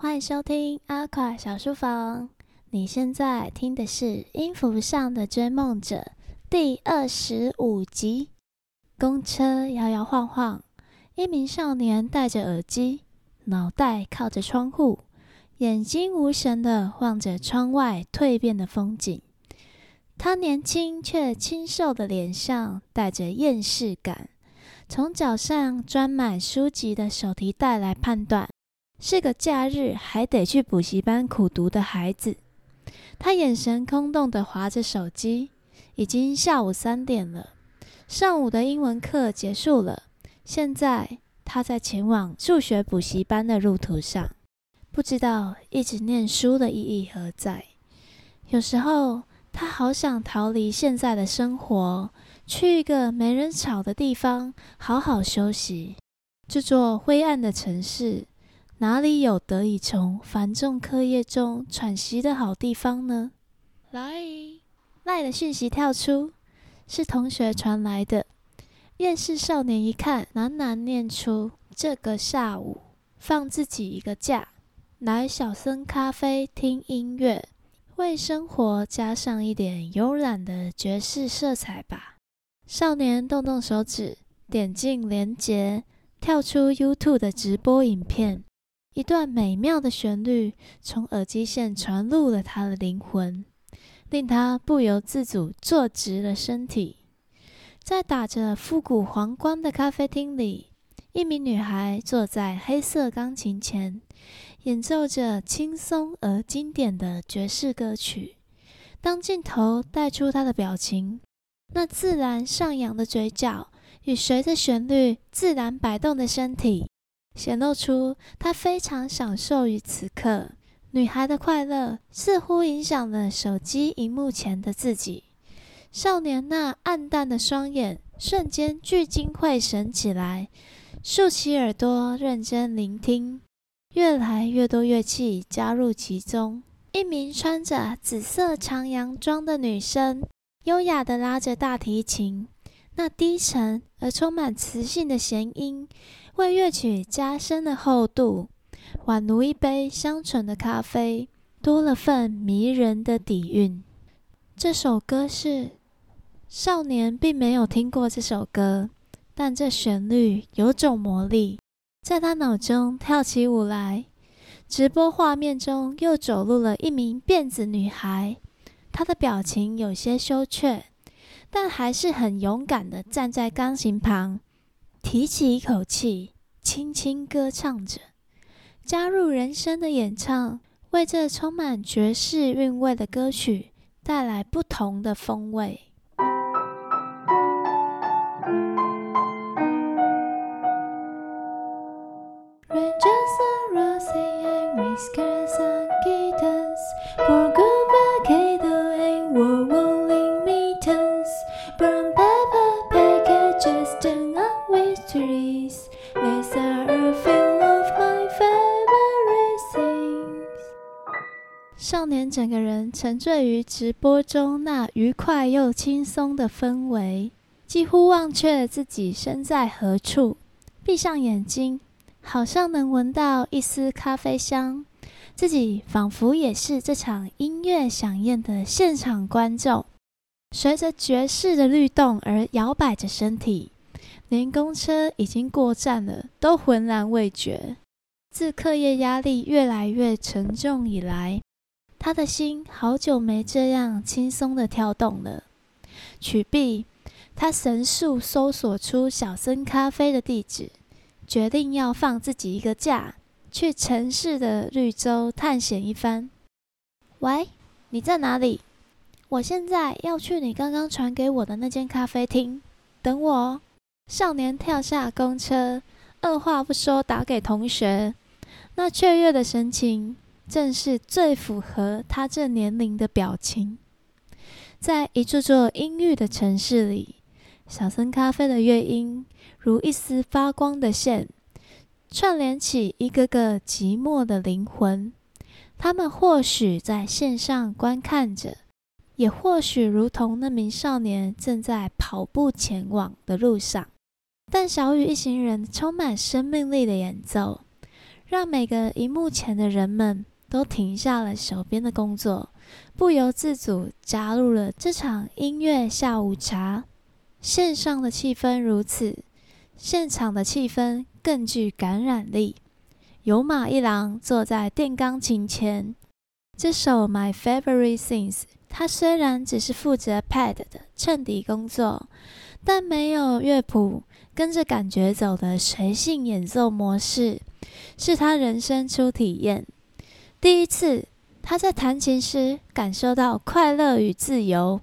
欢迎收听阿卡小书房。你现在听的是《音符上的追梦者》第二十五集。公车摇摇晃晃，一名少年戴着耳机，脑袋靠着窗户，眼睛无神地望着窗外蜕变的风景。他年轻却清瘦的脸上带着厌世感，从脚上装满书籍的手提袋来判断，是个假日还得去补习班苦读的孩子。他眼神空洞地滑着手机，已经下午三点了，上午的英文课结束了。现在他在前往数学补习班的路途上，不知道一直念书的意义何在。有时候。他好想逃离现在的生活，去一个没人吵的地方好好休息。这座灰暗的城市，哪里有得以从繁重课业中喘息的好地方呢？来，赖的讯息跳出，是同学传来的。厌世少年一看，喃喃念出：“这个下午放自己一个假，来小森咖啡听音乐。”为生活加上一点慵懒的爵士色彩吧。少年动动手指，点进连结，跳出 YouTube 的直播影片。一段美妙的旋律从耳机线传入了他的灵魂，令他不由自主坐直了身体。在打着复古皇冠的咖啡厅里，一名女孩坐在黑色钢琴前。演奏着轻松而经典的爵士歌曲。当镜头带出她的表情，那自然上扬的嘴角与随着旋律自然摆动的身体，显露出她非常享受于此刻。女孩的快乐似乎影响了手机荧幕前的自己。少年那暗淡的双眼瞬间聚精会神起来，竖起耳朵认真聆听。越来越多乐器加入其中，一名穿着紫色长洋装的女生，优雅地拉着大提琴，那低沉而充满磁性的弦音，为乐曲加深了厚度，宛如一杯香醇的咖啡，多了份迷人的底蕴。这首歌是少年并没有听过这首歌，但这旋律有种魔力。在他脑中跳起舞来，直播画面中又走入了一名辫子女孩，她的表情有些羞怯，但还是很勇敢地站在钢琴旁，提起一口气，轻轻歌唱着，加入人声的演唱，为这充满爵士韵味的歌曲带来不同的风味。整个人沉醉于直播中那愉快又轻松的氛围，几乎忘却自己身在何处。闭上眼睛，好像能闻到一丝咖啡香，自己仿佛也是这场音乐响宴的现场观众，随着爵士的律动而摇摆着身体，连公车已经过站了都浑然未觉。自课业压力越来越沉重以来，他的心好久没这样轻松的跳动了。曲毕，他神速搜索出小森咖啡的地址，决定要放自己一个假，去城市的绿洲探险一番。喂，你在哪里？我现在要去你刚刚传给我的那间咖啡厅，等我哦。少年跳下公车，二话不说打给同学，那雀跃的神情。正是最符合他这年龄的表情。在一座座阴郁的城市里，小森咖啡的乐音如一丝发光的线，串联起一个个寂寞的灵魂。他们或许在线上观看着，也或许如同那名少年正在跑步前往的路上。但小雨一行人充满生命力的演奏。让每个荧幕前的人们都停下了手边的工作，不由自主加入了这场音乐下午茶。线上的气氛如此，现场的气氛更具感染力。有马一郎坐在电钢琴前，这首《My Favorite Things》，他虽然只是负责 pad 的衬底工作，但没有乐谱，跟着感觉走的随性演奏模式，是他人生初体验。第一次，他在弹琴时感受到快乐与自由，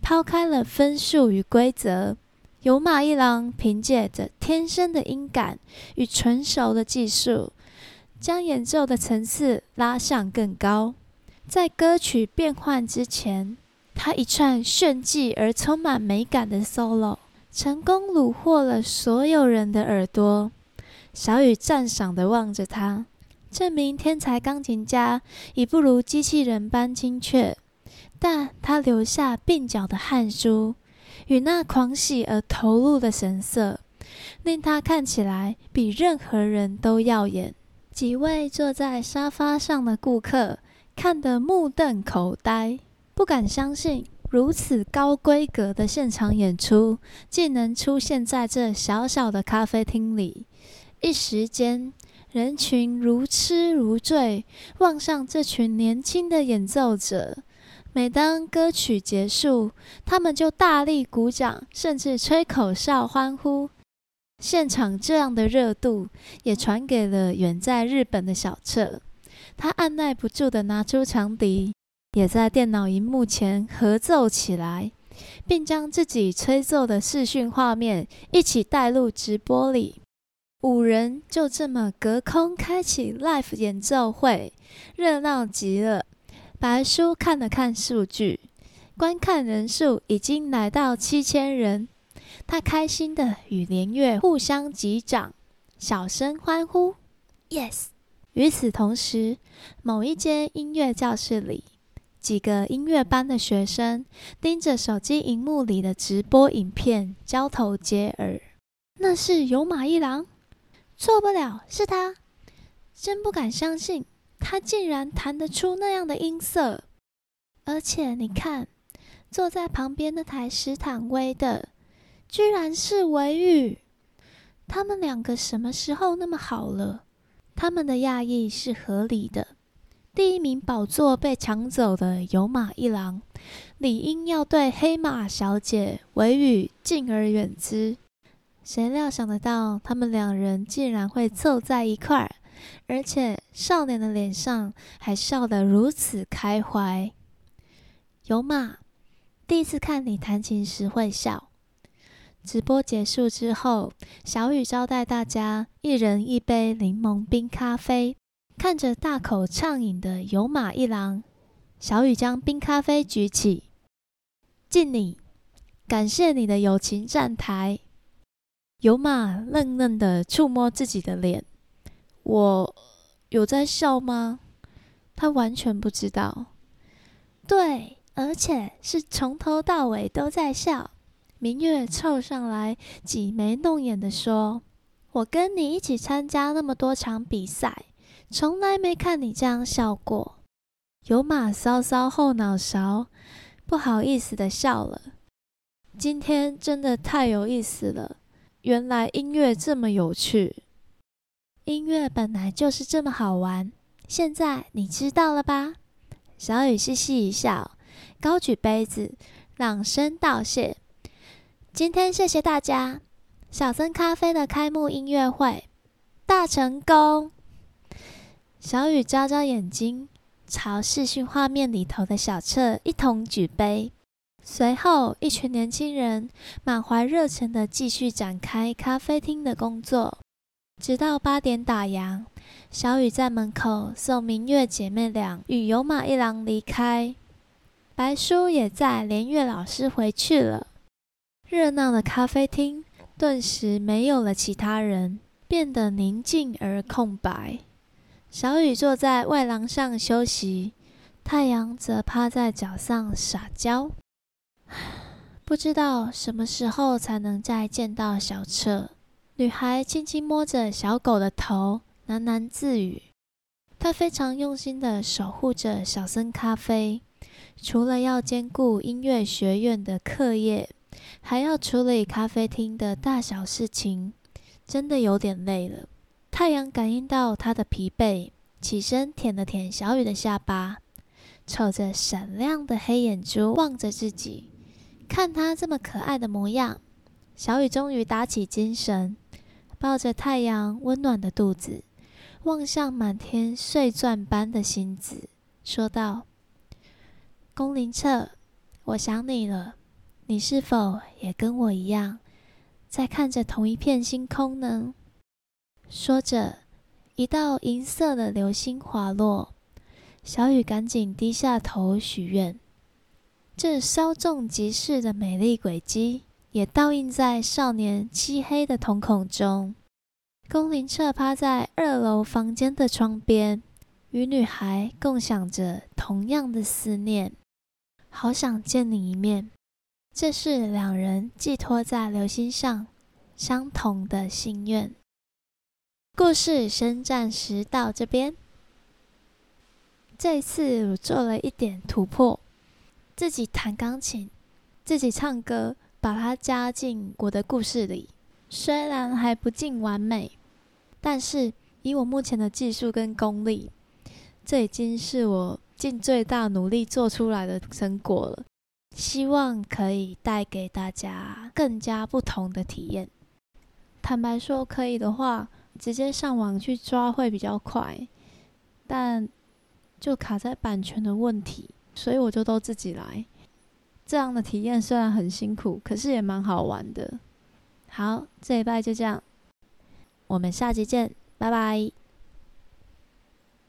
抛开了分数与规则。有马一郎凭借着天生的音感与纯熟的技术。将演奏的层次拉向更高，在歌曲变换之前，他一串炫技而充满美感的 solo，成功虏获了所有人的耳朵。小雨赞赏地望着他，这名天才钢琴家已不如机器人般精确，但他留下鬓角的汗珠与那狂喜而投入的神色，令他看起来比任何人都耀眼。几位坐在沙发上的顾客看得目瞪口呆，不敢相信如此高规格的现场演出竟能出现在这小小的咖啡厅里。一时间，人群如痴如醉，望向这群年轻的演奏者。每当歌曲结束，他们就大力鼓掌，甚至吹口哨欢呼。现场这样的热度也传给了远在日本的小彻，他按捺不住地拿出长笛，也在电脑荧幕前合奏起来，并将自己吹奏的视讯画面一起带入直播里。五人就这么隔空开启 live 演奏会，热闹极了。白叔看了看数据，观看人数已经来到七千人。他开心的与连月互相击掌，小声欢呼：“Yes！” 与此同时，某一间音乐教室里，几个音乐班的学生盯着手机荧幕里的直播影片，交头接耳。那是有马一郎，错不了，是他！真不敢相信，他竟然弹得出那样的音色。而且你看，坐在旁边那台斯坦威的。居然是维宇，他们两个什么时候那么好了？他们的讶异是合理的。第一名宝座被抢走的有马一郎，理应要对黑马小姐维宇敬而远之。谁料想得到，他们两人竟然会凑在一块儿，而且少年的脸上还笑得如此开怀。有马，第一次看你弹琴时会笑。直播结束之后，小雨招待大家一人一杯柠檬冰咖啡。看着大口畅饮的有马一郎，小雨将冰咖啡举起，敬你，感谢你的友情站台。有马愣愣的触摸自己的脸，我有在笑吗？他完全不知道。对，而且是从头到尾都在笑。明月凑上来，挤眉弄眼的说：“我跟你一起参加那么多场比赛，从来没看你这样笑过。”有马搔搔后脑勺，不好意思的笑了。今天真的太有意思了，原来音乐这么有趣。音乐本来就是这么好玩，现在你知道了吧？小雨嘻嘻一笑，高举杯子，朗声道谢。今天谢谢大家，小森咖啡的开幕音乐会大成功。小雨眨眨眼睛，朝视讯画面里头的小彻一同举杯。随后，一群年轻人满怀热忱地继续展开咖啡厅的工作，直到八点打烊。小雨在门口送明月姐妹俩与有马一郎离开，白叔也在连月老师回去了。热闹的咖啡厅顿时没有了其他人，变得宁静而空白。小雨坐在外廊上休息，太阳则趴在脚上撒娇。不知道什么时候才能再见到小彻。女孩轻轻摸着小狗的头，喃喃自语。她非常用心地守护着小森咖啡，除了要兼顾音乐学院的课业，还要处理咖啡厅的大小事情，真的有点累了。太阳感应到她的疲惫，起身舔了舔小雨的下巴，瞅着闪亮的黑眼珠望着自己，看他这么可爱的模样，小雨终于打起精神，抱着太阳温暖的肚子，望向满天碎钻般的星子，说道：“宫林彻，我想你了，你是否也跟我一样，在看着同一片星空呢？”说着，一道银色的流星滑落，小雨赶紧低下头许愿。这稍纵即逝的美丽轨迹，也倒映在少年漆黑的瞳孔中。宫林彻趴在二楼房间的窗边，与女孩共享着同样的思念。好想见你一面，这是两人寄托在流星上相同的心愿。故事先暂时到这边。这次我做了一点突破，自己弹钢琴，自己唱歌，把它加进我的故事里。虽然还不尽完美，但是以我目前的技术跟功力，这已经是我尽最大努力做出来的成果了。希望可以带给大家更加不同的体验。坦白说，可以的话。直接上网去抓会比较快，但就卡在版权的问题，所以我就都自己来。这样的体验虽然很辛苦，可是也蛮好玩的。好，这一拜就这样，我们下期见，拜拜。